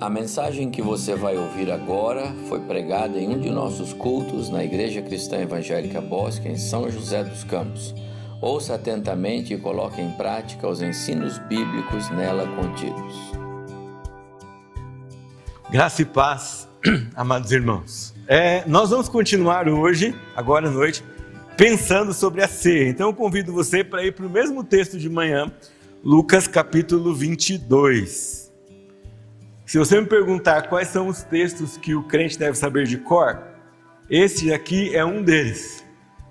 A mensagem que você vai ouvir agora foi pregada em um de nossos cultos na Igreja Cristã Evangélica Bosque, em São José dos Campos. Ouça atentamente e coloque em prática os ensinos bíblicos nela contidos. Graça e paz, amados irmãos. É, nós vamos continuar hoje, agora à noite, pensando sobre a ceia. Então eu convido você para ir para o mesmo texto de manhã, Lucas capítulo 22. Se você me perguntar quais são os textos que o crente deve saber de cor, esse aqui é um deles.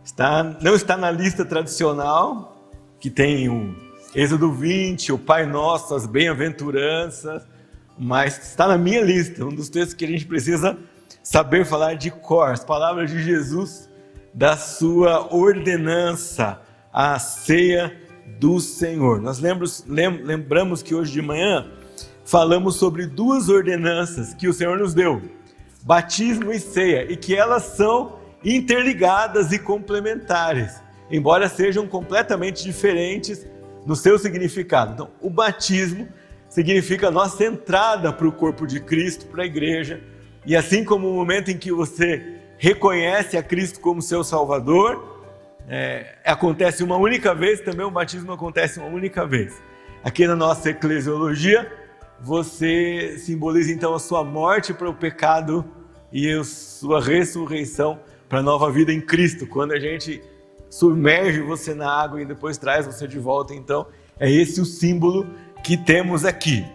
Está, não está na lista tradicional, que tem o Êxodo 20, o Pai Nosso, as bem-aventuranças, mas está na minha lista, um dos textos que a gente precisa saber falar de cor, as palavras de Jesus, da sua ordenança, a ceia do Senhor. Nós lembramos que hoje de manhã falamos sobre duas ordenanças que o Senhor nos deu: batismo e ceia, e que elas são interligadas e complementares, embora sejam completamente diferentes no seu significado. Então, o batismo significa nossa entrada para o corpo de Cristo, para a igreja, e assim como o momento em que você reconhece a Cristo como seu Salvador, é, acontece uma única vez, também o batismo acontece uma única vez. Aqui na nossa eclesiologia, você simboliza então a sua morte para o pecado e a sua ressurreição para a nova vida em Cristo. Quando a gente submerge você na água e depois traz você de volta, então é esse o símbolo que temos aqui.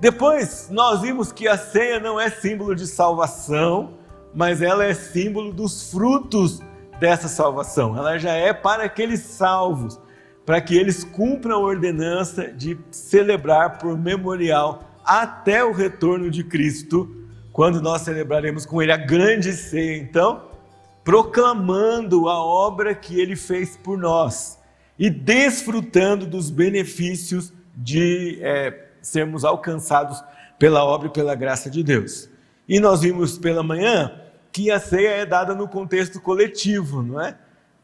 Depois nós vimos que a ceia não é símbolo de salvação, mas ela é símbolo dos frutos dessa salvação. Ela já é para aqueles salvos, para que eles cumpram a ordenança de celebrar por memorial até o retorno de Cristo, quando nós celebraremos com Ele a grande ceia, então, proclamando a obra que Ele fez por nós e desfrutando dos benefícios de é, sermos alcançados pela obra e pela graça de Deus. E nós vimos pela manhã que a ceia é dada no contexto coletivo, não é?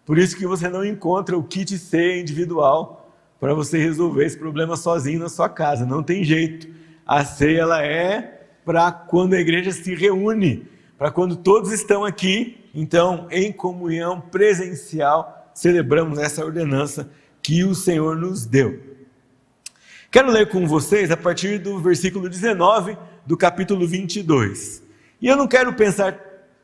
Por isso que você não encontra o kit ceia individual para você resolver esse problema sozinho na sua casa, não tem jeito. A ceia ela é para quando a igreja se reúne, para quando todos estão aqui, então em comunhão presencial, celebramos essa ordenança que o Senhor nos deu. Quero ler com vocês a partir do versículo 19 do capítulo 22. E eu não quero pensar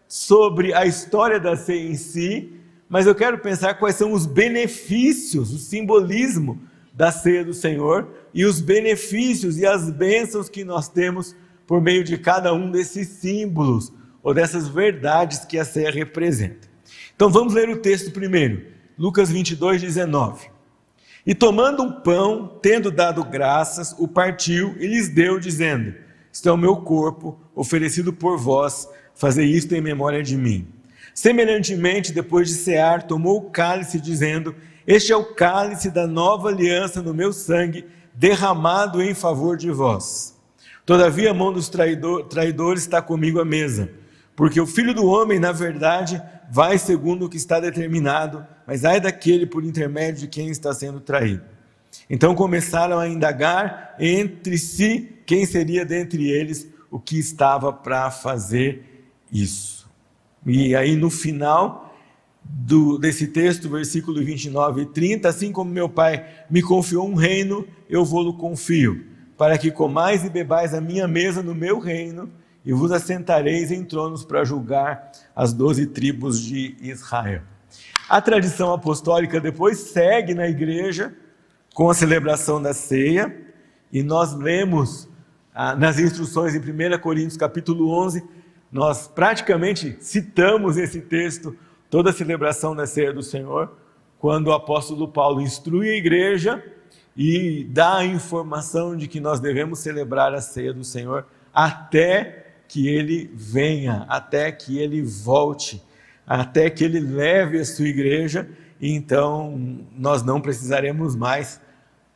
sobre a história da ceia em si, mas eu quero pensar quais são os benefícios, o simbolismo da ceia do Senhor e os benefícios e as bênçãos que nós temos por meio de cada um desses símbolos ou dessas verdades que a ceia representa. Então vamos ler o texto primeiro, Lucas 22, 19. E tomando um pão, tendo dado graças, o partiu e lhes deu, dizendo: Isto é o meu corpo, oferecido por vós, fazei isto em memória de mim. Semelhantemente, depois de cear, tomou o cálice, dizendo: este é o cálice da nova aliança no meu sangue, derramado em favor de vós. Todavia, a mão dos traidor, traidores está comigo à mesa, porque o filho do homem, na verdade, vai segundo o que está determinado, mas ai daquele por intermédio de quem está sendo traído. Então começaram a indagar entre si quem seria dentre eles o que estava para fazer isso. E aí no final do, desse texto, versículo 29 e 30, assim como meu pai me confiou um reino, eu vou-lo confio, para que comais e bebais a minha mesa no meu reino, e vos assentareis em tronos para julgar as doze tribos de Israel. A tradição apostólica depois segue na igreja com a celebração da ceia, e nós lemos ah, nas instruções em 1 Coríntios capítulo 11, nós praticamente citamos esse texto toda a celebração da ceia do Senhor, quando o apóstolo Paulo instrui a igreja e dá a informação de que nós devemos celebrar a ceia do Senhor até que ele venha, até que ele volte, até que ele leve a sua igreja, então nós não precisaremos mais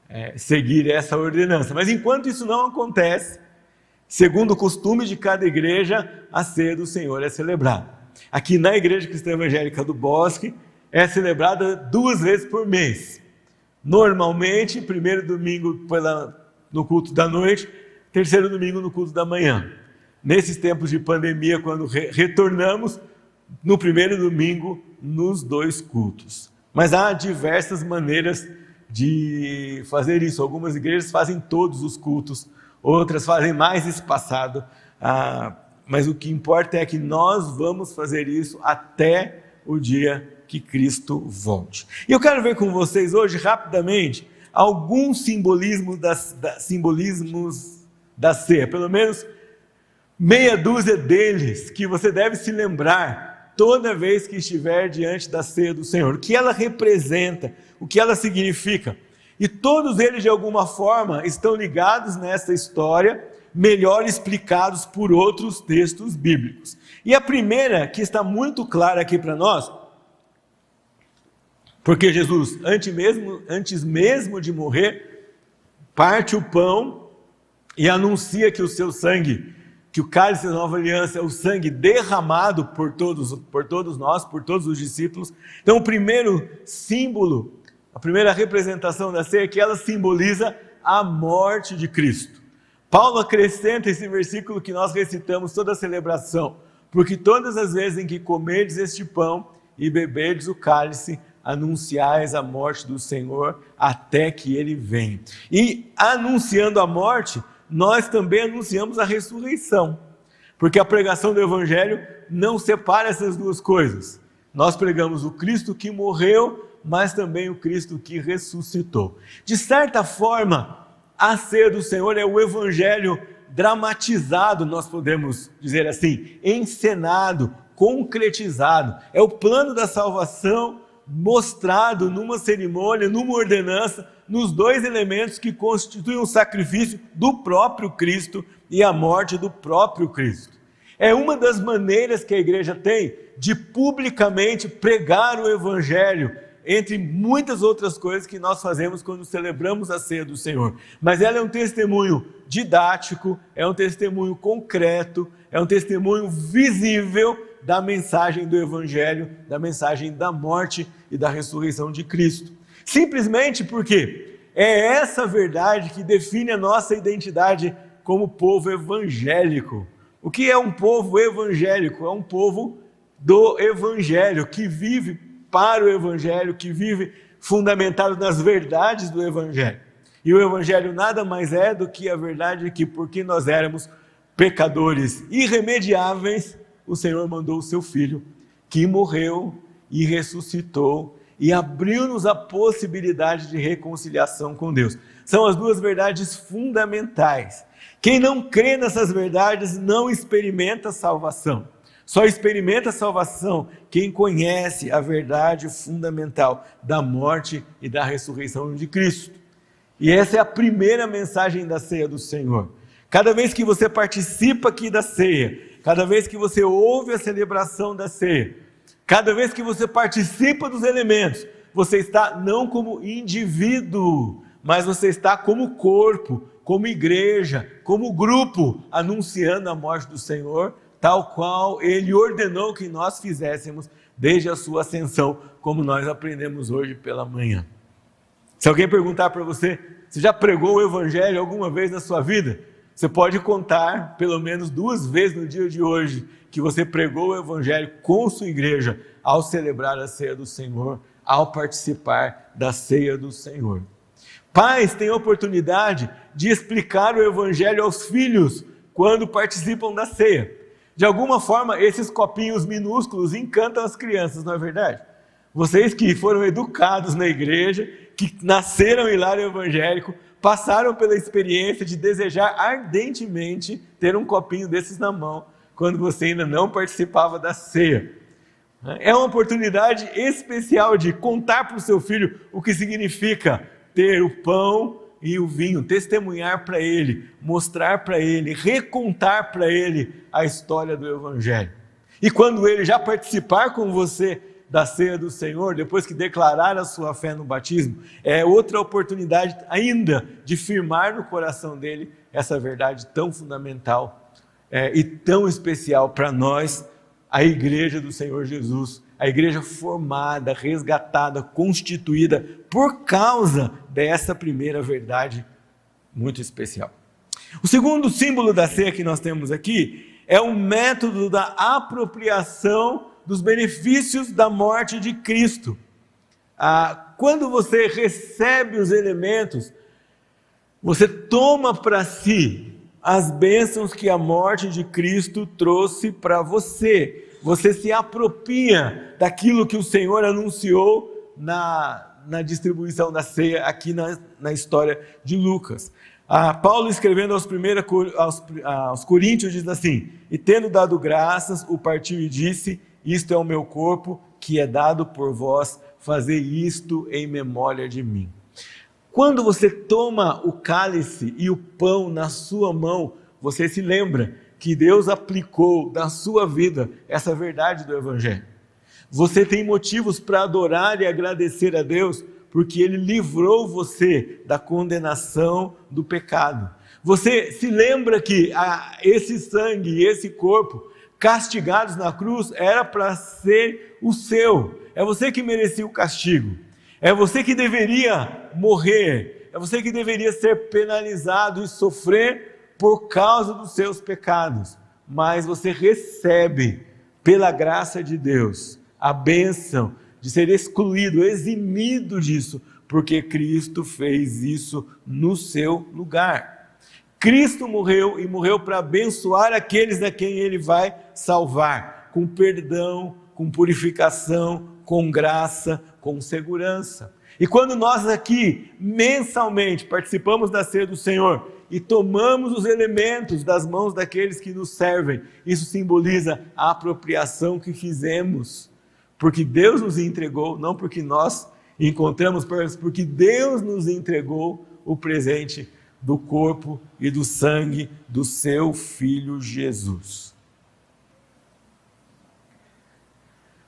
é, seguir essa ordenança. Mas enquanto isso não acontece, segundo o costume de cada igreja, a ceia do Senhor é celebrada aqui na Igreja Cristã Evangélica do Bosque, é celebrada duas vezes por mês. Normalmente, primeiro domingo pela, no culto da noite, terceiro domingo no culto da manhã. Nesses tempos de pandemia, quando re retornamos, no primeiro domingo, nos dois cultos. Mas há diversas maneiras de fazer isso. Algumas igrejas fazem todos os cultos, outras fazem mais espaçado. Ah, mas o que importa é que nós vamos fazer isso até o dia que Cristo volte. E eu quero ver com vocês hoje, rapidamente, alguns simbolismos das, da, simbolismos da ceia, pelo menos meia dúzia deles, que você deve se lembrar toda vez que estiver diante da ceia do Senhor. O que ela representa, o que ela significa. E todos eles, de alguma forma, estão ligados nessa história, melhor explicados por outros textos bíblicos. E a primeira, que está muito clara aqui para nós, porque Jesus, antes mesmo, antes mesmo de morrer, parte o pão e anuncia que o seu sangue, que o cálice da nova aliança é o sangue derramado por todos, por todos nós, por todos os discípulos. Então, o primeiro símbolo a primeira representação da ceia é que ela simboliza a morte de Cristo. Paulo acrescenta esse versículo que nós recitamos toda a celebração, porque todas as vezes em que comerdes este pão e beberdes o cálice, anunciais a morte do Senhor até que ele venha. E anunciando a morte, nós também anunciamos a ressurreição, porque a pregação do evangelho não separa essas duas coisas. Nós pregamos o Cristo que morreu mas também o Cristo que ressuscitou. De certa forma, a ceia do Senhor é o evangelho dramatizado, nós podemos dizer assim, encenado, concretizado. É o plano da salvação mostrado numa cerimônia, numa ordenança, nos dois elementos que constituem o sacrifício do próprio Cristo e a morte do próprio Cristo. É uma das maneiras que a igreja tem de publicamente pregar o evangelho entre muitas outras coisas que nós fazemos quando celebramos a ceia do Senhor. Mas ela é um testemunho didático, é um testemunho concreto, é um testemunho visível da mensagem do Evangelho, da mensagem da morte e da ressurreição de Cristo. Simplesmente porque é essa verdade que define a nossa identidade como povo evangélico. O que é um povo evangélico? É um povo do Evangelho que vive para o Evangelho, que vive fundamentado nas verdades do Evangelho. E o Evangelho nada mais é do que a verdade que, porque nós éramos pecadores irremediáveis, o Senhor mandou o seu Filho, que morreu e ressuscitou e abriu-nos a possibilidade de reconciliação com Deus. São as duas verdades fundamentais. Quem não crê nessas verdades não experimenta salvação. Só experimenta a salvação quem conhece a verdade fundamental da morte e da ressurreição de Cristo. E essa é a primeira mensagem da ceia do Senhor. Cada vez que você participa aqui da ceia, cada vez que você ouve a celebração da ceia, cada vez que você participa dos elementos, você está não como indivíduo, mas você está como corpo, como igreja, como grupo, anunciando a morte do Senhor tal qual ele ordenou que nós fizéssemos desde a sua ascensão, como nós aprendemos hoje pela manhã. Se alguém perguntar para você, você já pregou o evangelho alguma vez na sua vida? Você pode contar pelo menos duas vezes no dia de hoje que você pregou o evangelho com sua igreja ao celebrar a ceia do Senhor, ao participar da ceia do Senhor. Pais têm oportunidade de explicar o evangelho aos filhos quando participam da ceia. De alguma forma, esses copinhos minúsculos encantam as crianças, não é verdade? Vocês que foram educados na igreja, que nasceram em lar evangélico, passaram pela experiência de desejar ardentemente ter um copinho desses na mão, quando você ainda não participava da ceia. É uma oportunidade especial de contar para o seu filho o que significa ter o pão e o vinho, testemunhar para ele, mostrar para ele, recontar para ele a história do Evangelho. E quando ele já participar com você da ceia do Senhor, depois que declarar a sua fé no batismo, é outra oportunidade ainda de firmar no coração dele essa verdade tão fundamental é, e tão especial para nós, a igreja do Senhor Jesus, a igreja formada, resgatada, constituída por causa dessa primeira verdade muito especial. O segundo símbolo da ceia que nós temos aqui é o método da apropriação dos benefícios da morte de Cristo. Ah, quando você recebe os elementos, você toma para si as bênçãos que a morte de Cristo trouxe para você. Você se apropria daquilo que o Senhor anunciou na, na distribuição da ceia aqui na, na história de Lucas. Ah, Paulo escrevendo aos, primeiros, aos, aos Coríntios diz assim: E tendo dado graças, o partiu e disse: Isto é o meu corpo que é dado por vós, fazer isto em memória de mim. Quando você toma o cálice e o pão na sua mão, você se lembra que Deus aplicou na sua vida essa verdade do Evangelho. Você tem motivos para adorar e agradecer a Deus porque ele livrou você da condenação do pecado. Você se lembra que ah, esse sangue esse corpo castigados na cruz era para ser o seu. É você que merecia o castigo. É você que deveria morrer. É você que deveria ser penalizado e sofrer por causa dos seus pecados. Mas você recebe, pela graça de Deus, a bênção de ser excluído, eximido disso, porque Cristo fez isso no seu lugar. Cristo morreu e morreu para abençoar aqueles a quem ele vai salvar, com perdão, com purificação, com graça, com segurança. E quando nós aqui mensalmente participamos da ceia do Senhor e tomamos os elementos das mãos daqueles que nos servem, isso simboliza a apropriação que fizemos porque Deus nos entregou, não porque nós encontramos, mas porque Deus nos entregou o presente do corpo e do sangue do seu Filho Jesus.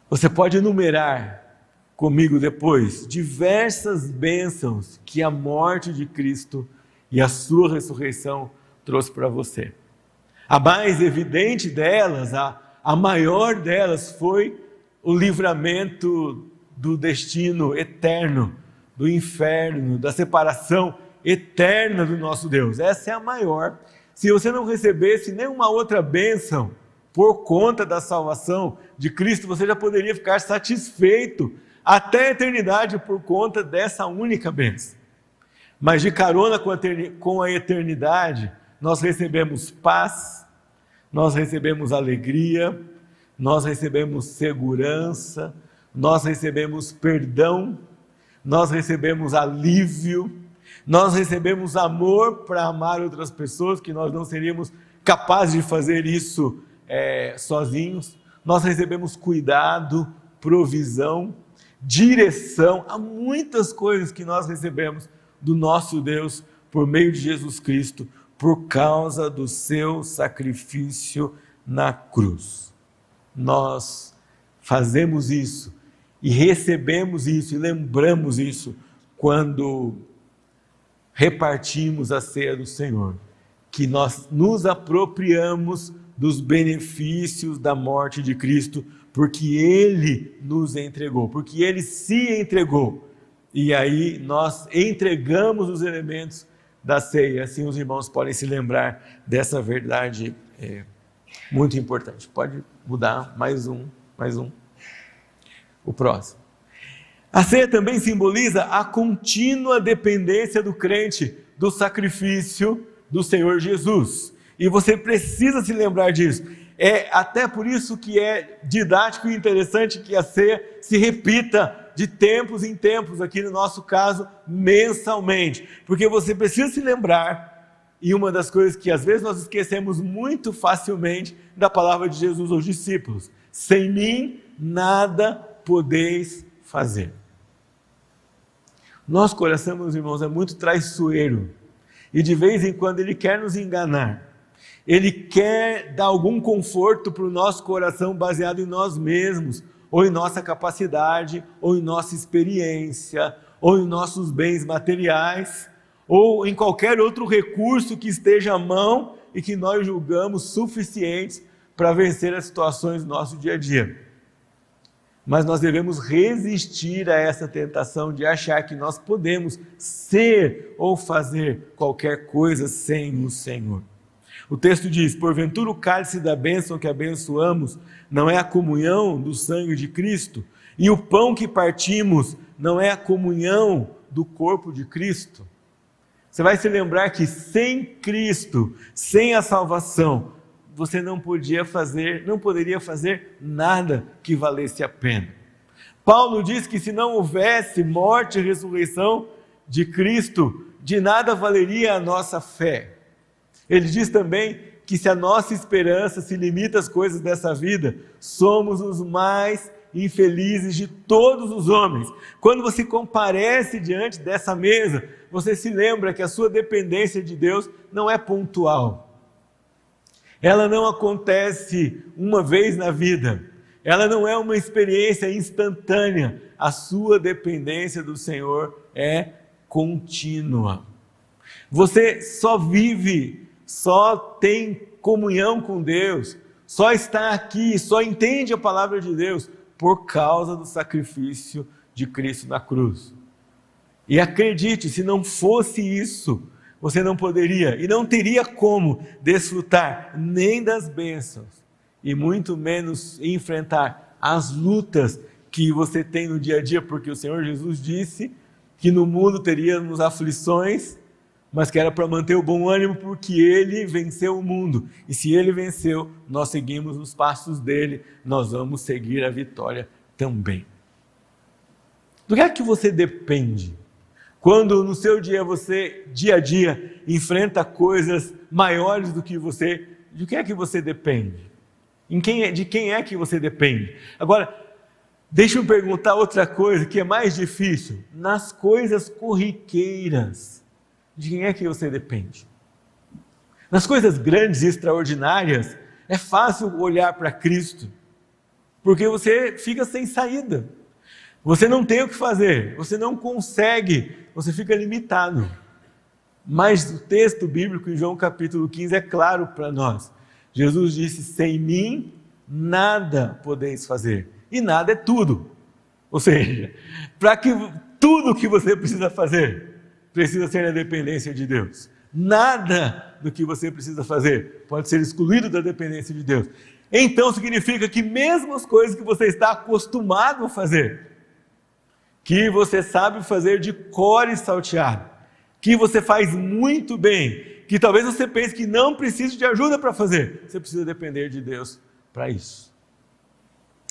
Você pode enumerar comigo depois diversas bênçãos que a morte de Cristo e a sua ressurreição trouxe para você. A mais evidente delas, a, a maior delas foi o livramento do destino eterno, do inferno, da separação eterna do nosso Deus. Essa é a maior. Se você não recebesse nenhuma outra bênção por conta da salvação de Cristo, você já poderia ficar satisfeito até a eternidade por conta dessa única bênção. Mas de carona com a eternidade, nós recebemos paz, nós recebemos alegria, nós recebemos segurança, nós recebemos perdão, nós recebemos alívio, nós recebemos amor para amar outras pessoas, que nós não seríamos capazes de fazer isso é, sozinhos, nós recebemos cuidado, provisão, direção, há muitas coisas que nós recebemos do nosso Deus por meio de Jesus Cristo, por causa do seu sacrifício na cruz nós fazemos isso e recebemos isso e lembramos isso quando repartimos a ceia do Senhor, que nós nos apropriamos dos benefícios da morte de Cristo, porque Ele nos entregou, porque Ele se entregou. E aí nós entregamos os elementos da ceia, assim os irmãos podem se lembrar dessa verdade é, muito importante. Pode mudar mais um, mais um. O próximo. A ceia também simboliza a contínua dependência do crente do sacrifício do Senhor Jesus. E você precisa se lembrar disso. É até por isso que é didático e interessante que a ceia se repita de tempos em tempos, aqui no nosso caso, mensalmente. Porque você precisa se lembrar e uma das coisas que às vezes nós esquecemos muito facilmente da palavra de Jesus aos discípulos: sem mim nada podeis fazer. Nosso coração, meus irmãos, é muito traiçoeiro e de vez em quando ele quer nos enganar. Ele quer dar algum conforto para o nosso coração baseado em nós mesmos, ou em nossa capacidade, ou em nossa experiência, ou em nossos bens materiais ou em qualquer outro recurso que esteja à mão e que nós julgamos suficientes para vencer as situações do nosso dia a dia. Mas nós devemos resistir a essa tentação de achar que nós podemos ser ou fazer qualquer coisa sem o Senhor. O texto diz: Porventura o cálice da bênção que abençoamos não é a comunhão do sangue de Cristo, e o pão que partimos não é a comunhão do corpo de Cristo. Você vai se lembrar que sem Cristo, sem a salvação, você não podia fazer, não poderia fazer nada que valesse a pena. Paulo diz que se não houvesse morte e ressurreição de Cristo, de nada valeria a nossa fé. Ele diz também que se a nossa esperança se limita às coisas dessa vida, somos os mais infelizes de todos os homens. Quando você comparece diante dessa mesa, você se lembra que a sua dependência de Deus não é pontual. Ela não acontece uma vez na vida. Ela não é uma experiência instantânea. A sua dependência do Senhor é contínua. Você só vive só tem comunhão com Deus, só está aqui, só entende a palavra de Deus por causa do sacrifício de Cristo na cruz. E acredite, se não fosse isso, você não poderia e não teria como desfrutar nem das bênçãos e muito menos enfrentar as lutas que você tem no dia a dia, porque o Senhor Jesus disse que no mundo teríamos aflições, mas que era para manter o bom ânimo, porque ele venceu o mundo. E se ele venceu, nós seguimos os passos dele, nós vamos seguir a vitória também. Do que é que você depende? Quando no seu dia você, dia a dia, enfrenta coisas maiores do que você, de que é que você depende? Em quem é, de quem é que você depende? Agora, deixa eu perguntar outra coisa que é mais difícil. Nas coisas corriqueiras de quem é que você depende? Nas coisas grandes e extraordinárias, é fácil olhar para Cristo, porque você fica sem saída. Você não tem o que fazer, você não consegue, você fica limitado. Mas o texto bíblico em João capítulo 15 é claro para nós. Jesus disse: Sem mim nada podeis fazer. E nada é tudo. Ou seja, para que tudo que você precisa fazer, precisa ser na dependência de Deus. Nada do que você precisa fazer pode ser excluído da dependência de Deus. Então significa que mesmo as coisas que você está acostumado a fazer, que você sabe fazer de cor e salteado, que você faz muito bem, que talvez você pense que não precise de ajuda para fazer, você precisa depender de Deus para isso.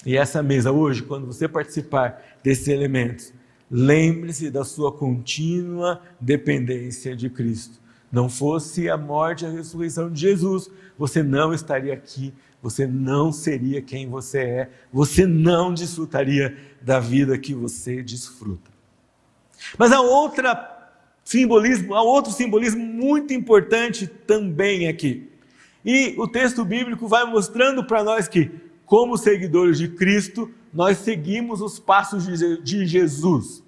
E essa mesa hoje, quando você participar desses elementos, Lembre-se da sua contínua dependência de Cristo. Não fosse a morte e a ressurreição de Jesus, você não estaria aqui, você não seria quem você é, você não desfrutaria da vida que você desfruta. Mas há outra simbolismo, há outro simbolismo muito importante também aqui. E o texto bíblico vai mostrando para nós que, como seguidores de Cristo, nós seguimos os passos de Jesus.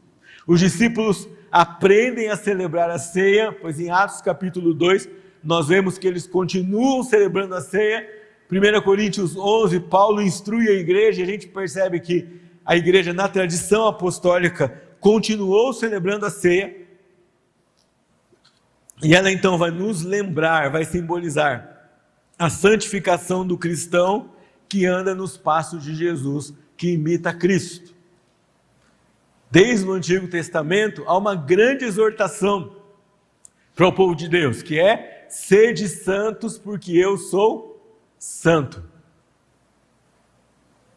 Os discípulos aprendem a celebrar a ceia, pois em Atos capítulo 2 nós vemos que eles continuam celebrando a ceia. 1 Coríntios 11, Paulo instrui a igreja, e a gente percebe que a igreja, na tradição apostólica, continuou celebrando a ceia. E ela então vai nos lembrar, vai simbolizar a santificação do cristão que anda nos passos de Jesus que imita Cristo. Desde o Antigo Testamento há uma grande exortação para o povo de Deus, que é: sede santos, porque eu sou santo.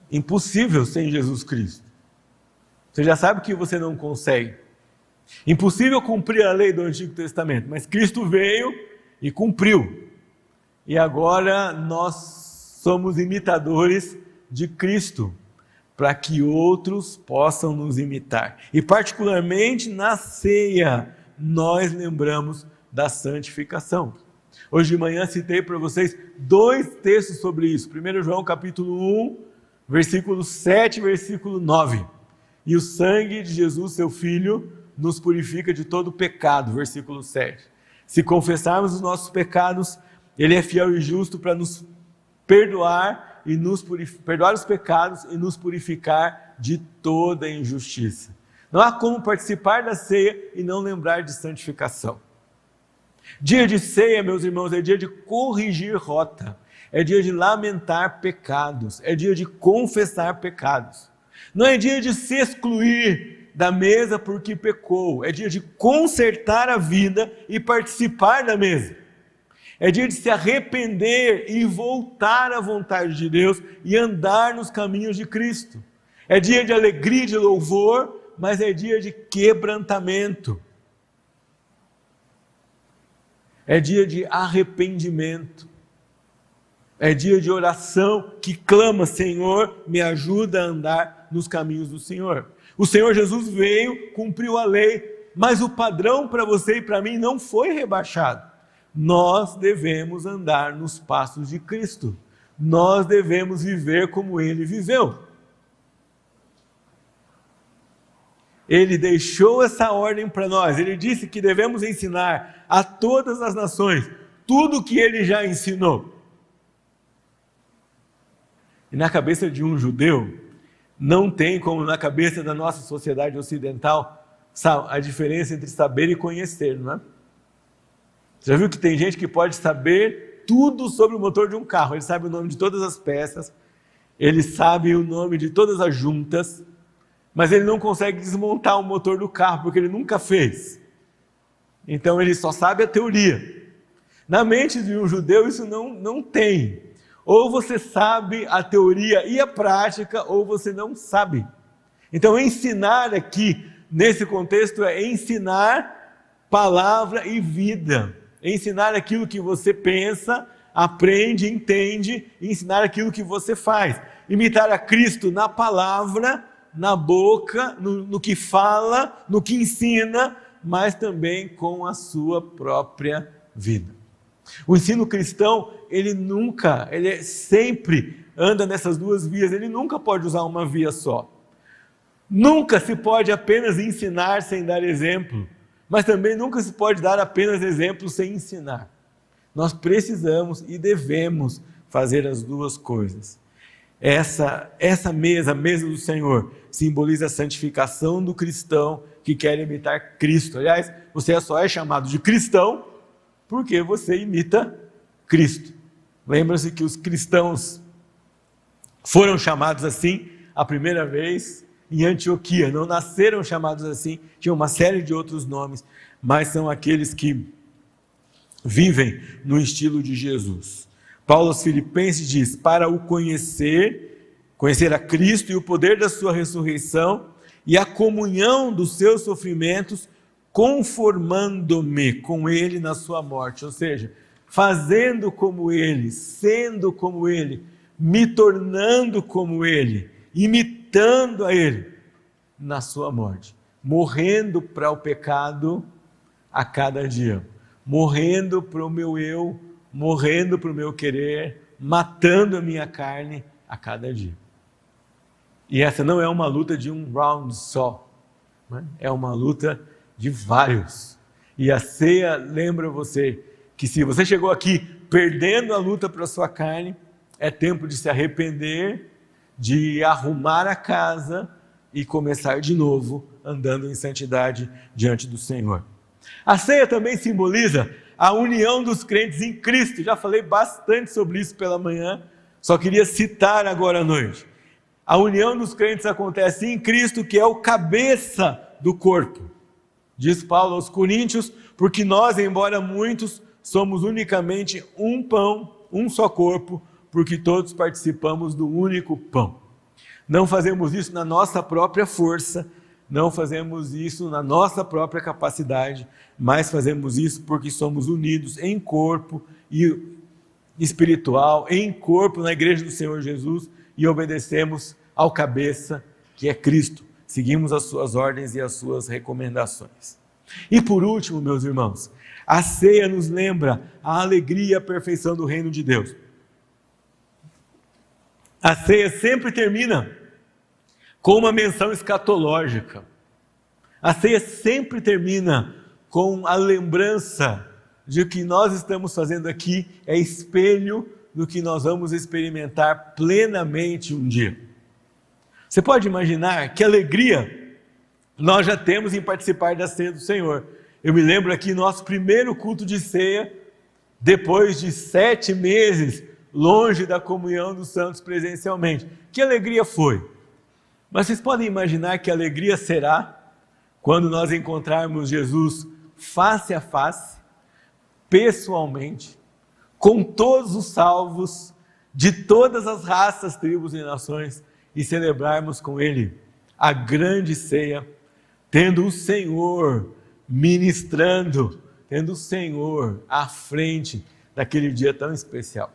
Impossível sem Jesus Cristo. Você já sabe que você não consegue. Impossível cumprir a lei do Antigo Testamento, mas Cristo veio e cumpriu. E agora nós somos imitadores de Cristo para que outros possam nos imitar. E, particularmente na ceia, nós lembramos da santificação. Hoje de manhã citei para vocês dois textos sobre isso. 1 João capítulo 1, versículo 7 versículo 9. E o sangue de Jesus, seu Filho, nos purifica de todo pecado. Versículo 7. Se confessarmos os nossos pecados, Ele é fiel e justo para nos perdoar e nos perdoar os pecados e nos purificar de toda injustiça. Não há como participar da ceia e não lembrar de santificação. Dia de ceia, meus irmãos, é dia de corrigir rota, é dia de lamentar pecados, é dia de confessar pecados. Não é dia de se excluir da mesa porque pecou, é dia de consertar a vida e participar da mesa. É dia de se arrepender e voltar à vontade de Deus e andar nos caminhos de Cristo. É dia de alegria e de louvor, mas é dia de quebrantamento. É dia de arrependimento. É dia de oração que clama: Senhor, me ajuda a andar nos caminhos do Senhor. O Senhor Jesus veio, cumpriu a lei, mas o padrão para você e para mim não foi rebaixado nós devemos andar nos passos de Cristo. Nós devemos viver como ele viveu. Ele deixou essa ordem para nós. Ele disse que devemos ensinar a todas as nações tudo o que ele já ensinou. E na cabeça de um judeu, não tem como na cabeça da nossa sociedade ocidental a diferença entre saber e conhecer, não é? Já viu que tem gente que pode saber tudo sobre o motor de um carro? Ele sabe o nome de todas as peças, ele sabe o nome de todas as juntas, mas ele não consegue desmontar o motor do carro porque ele nunca fez. Então ele só sabe a teoria. Na mente de um judeu isso não, não tem. Ou você sabe a teoria e a prática, ou você não sabe. Então ensinar aqui, nesse contexto, é ensinar palavra e vida ensinar aquilo que você pensa, aprende, entende, e ensinar aquilo que você faz. Imitar a Cristo na palavra, na boca, no, no que fala, no que ensina, mas também com a sua própria vida. O ensino cristão, ele nunca, ele sempre anda nessas duas vias, ele nunca pode usar uma via só. Nunca se pode apenas ensinar sem dar exemplo. Mas também nunca se pode dar apenas exemplos sem ensinar. Nós precisamos e devemos fazer as duas coisas. Essa, essa mesa, a mesa do Senhor, simboliza a santificação do cristão que quer imitar Cristo. Aliás, você só é chamado de cristão porque você imita Cristo. Lembra-se que os cristãos foram chamados assim a primeira vez em Antioquia. Não nasceram chamados assim, tinha uma série de outros nomes, mas são aqueles que vivem no estilo de Jesus. Paulo aos Filipenses diz: Para o conhecer, conhecer a Cristo e o poder da sua ressurreição e a comunhão dos seus sofrimentos, conformando-me com Ele na sua morte. Ou seja, fazendo como Ele, sendo como Ele, me tornando como Ele, imitando imitando a Ele na sua morte, morrendo para o pecado a cada dia, morrendo para o meu eu, morrendo para o meu querer, matando a minha carne a cada dia. E essa não é uma luta de um round só, né? é uma luta de vários. E a ceia lembra você que se você chegou aqui perdendo a luta para sua carne, é tempo de se arrepender de arrumar a casa e começar de novo andando em santidade diante do Senhor. A ceia também simboliza a união dos crentes em Cristo. Já falei bastante sobre isso pela manhã, só queria citar agora à noite. A união dos crentes acontece em Cristo, que é o cabeça do corpo. Diz Paulo aos Coríntios, porque nós, embora muitos, somos unicamente um pão, um só corpo, porque todos participamos do único pão. Não fazemos isso na nossa própria força, não fazemos isso na nossa própria capacidade, mas fazemos isso porque somos unidos em corpo e espiritual, em corpo na igreja do Senhor Jesus e obedecemos ao cabeça que é Cristo. Seguimos as suas ordens e as suas recomendações. E por último, meus irmãos, a ceia nos lembra a alegria e a perfeição do reino de Deus. A ceia sempre termina com uma menção escatológica. A ceia sempre termina com a lembrança de que nós estamos fazendo aqui é espelho do que nós vamos experimentar plenamente um dia. Você pode imaginar que alegria nós já temos em participar da ceia do Senhor. Eu me lembro aqui, nosso primeiro culto de ceia, depois de sete meses longe da comunhão dos santos presencialmente. Que alegria foi! Mas vocês podem imaginar que alegria será quando nós encontrarmos Jesus face a face, pessoalmente, com todos os salvos de todas as raças, tribos e nações e celebrarmos com Ele a grande ceia, tendo o Senhor ministrando, tendo o Senhor à frente daquele dia tão especial.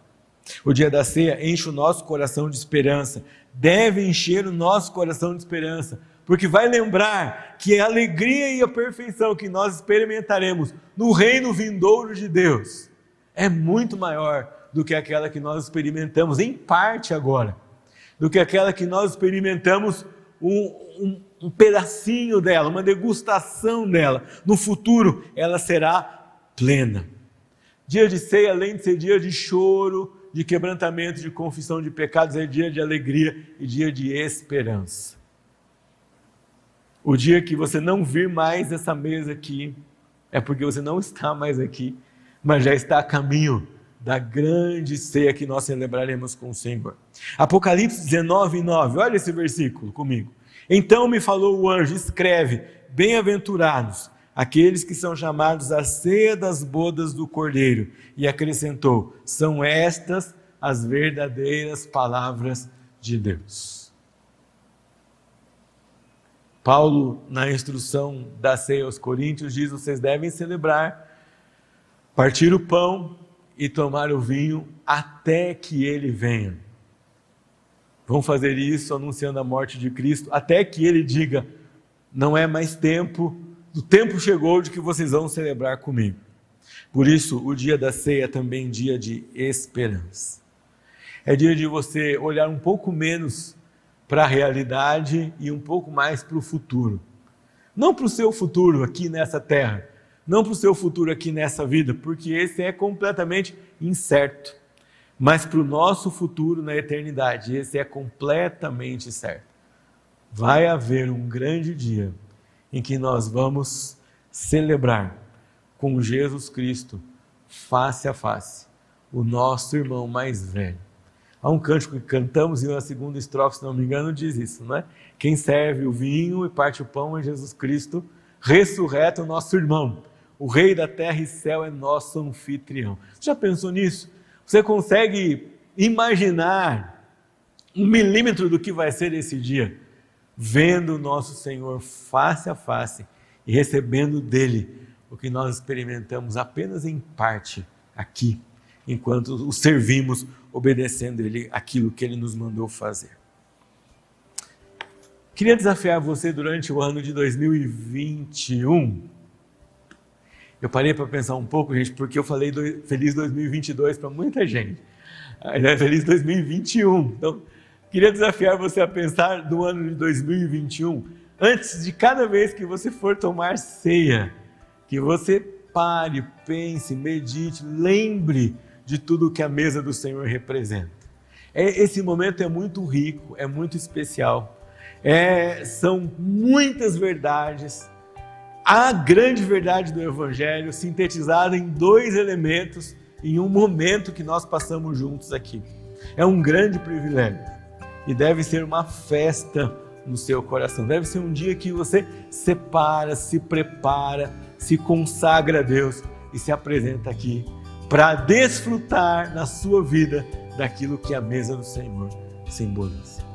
O dia da ceia enche o nosso coração de esperança, deve encher o nosso coração de esperança, porque vai lembrar que a alegria e a perfeição que nós experimentaremos no reino vindouro de Deus é muito maior do que aquela que nós experimentamos em parte agora do que aquela que nós experimentamos um, um, um pedacinho dela, uma degustação dela. No futuro, ela será plena. Dia de ceia, além de ser dia de choro, de quebrantamento, de confissão de pecados, é dia de alegria e dia de esperança. O dia que você não vir mais essa mesa aqui, é porque você não está mais aqui, mas já está a caminho da grande ceia que nós celebraremos com o Senhor. Apocalipse 19, 9, olha esse versículo comigo. Então me falou o anjo: escreve, bem-aventurados aqueles que são chamados à ceia das bodas do Cordeiro. E acrescentou: são estas as verdadeiras palavras de Deus. Paulo, na instrução da ceia aos Coríntios, diz: vocês devem celebrar, partir o pão e tomar o vinho até que ele venha. Vão fazer isso anunciando a morte de Cristo, até que ele diga: não é mais tempo, o tempo chegou de que vocês vão celebrar comigo. Por isso, o dia da ceia é também dia de esperança. É dia de você olhar um pouco menos para a realidade e um pouco mais para o futuro. Não para o seu futuro aqui nessa terra, não para o seu futuro aqui nessa vida, porque esse é completamente incerto, mas para o nosso futuro na eternidade, esse é completamente certo. Vai haver um grande dia em que nós vamos celebrar com Jesus Cristo, face a face, o nosso irmão mais velho. Há um cântico que cantamos e na segunda estrofe, se não me engano, diz isso, não é? Quem serve o vinho e parte o pão é Jesus Cristo, ressurreto, nosso irmão o Rei da terra e céu é nosso anfitrião. Você já pensou nisso? Você consegue imaginar um milímetro do que vai ser esse dia? Vendo o nosso Senhor face a face e recebendo dele o que nós experimentamos apenas em parte aqui, enquanto o servimos, obedecendo ele aquilo que ele nos mandou fazer. Queria desafiar você durante o ano de 2021 eu parei para pensar um pouco, gente, porque eu falei do, feliz 2022 para muita gente. Feliz 2021. Então, queria desafiar você a pensar do ano de 2021, antes de cada vez que você for tomar ceia, que você pare, pense, medite, lembre de tudo que a mesa do Senhor representa. É, esse momento é muito rico, é muito especial. É, são muitas verdades a grande verdade do Evangelho sintetizada em dois elementos em um momento que nós passamos juntos aqui. É um grande privilégio e deve ser uma festa no seu coração. Deve ser um dia que você separa, se prepara, se consagra a Deus e se apresenta aqui para desfrutar na sua vida daquilo que a mesa do Senhor simboliza.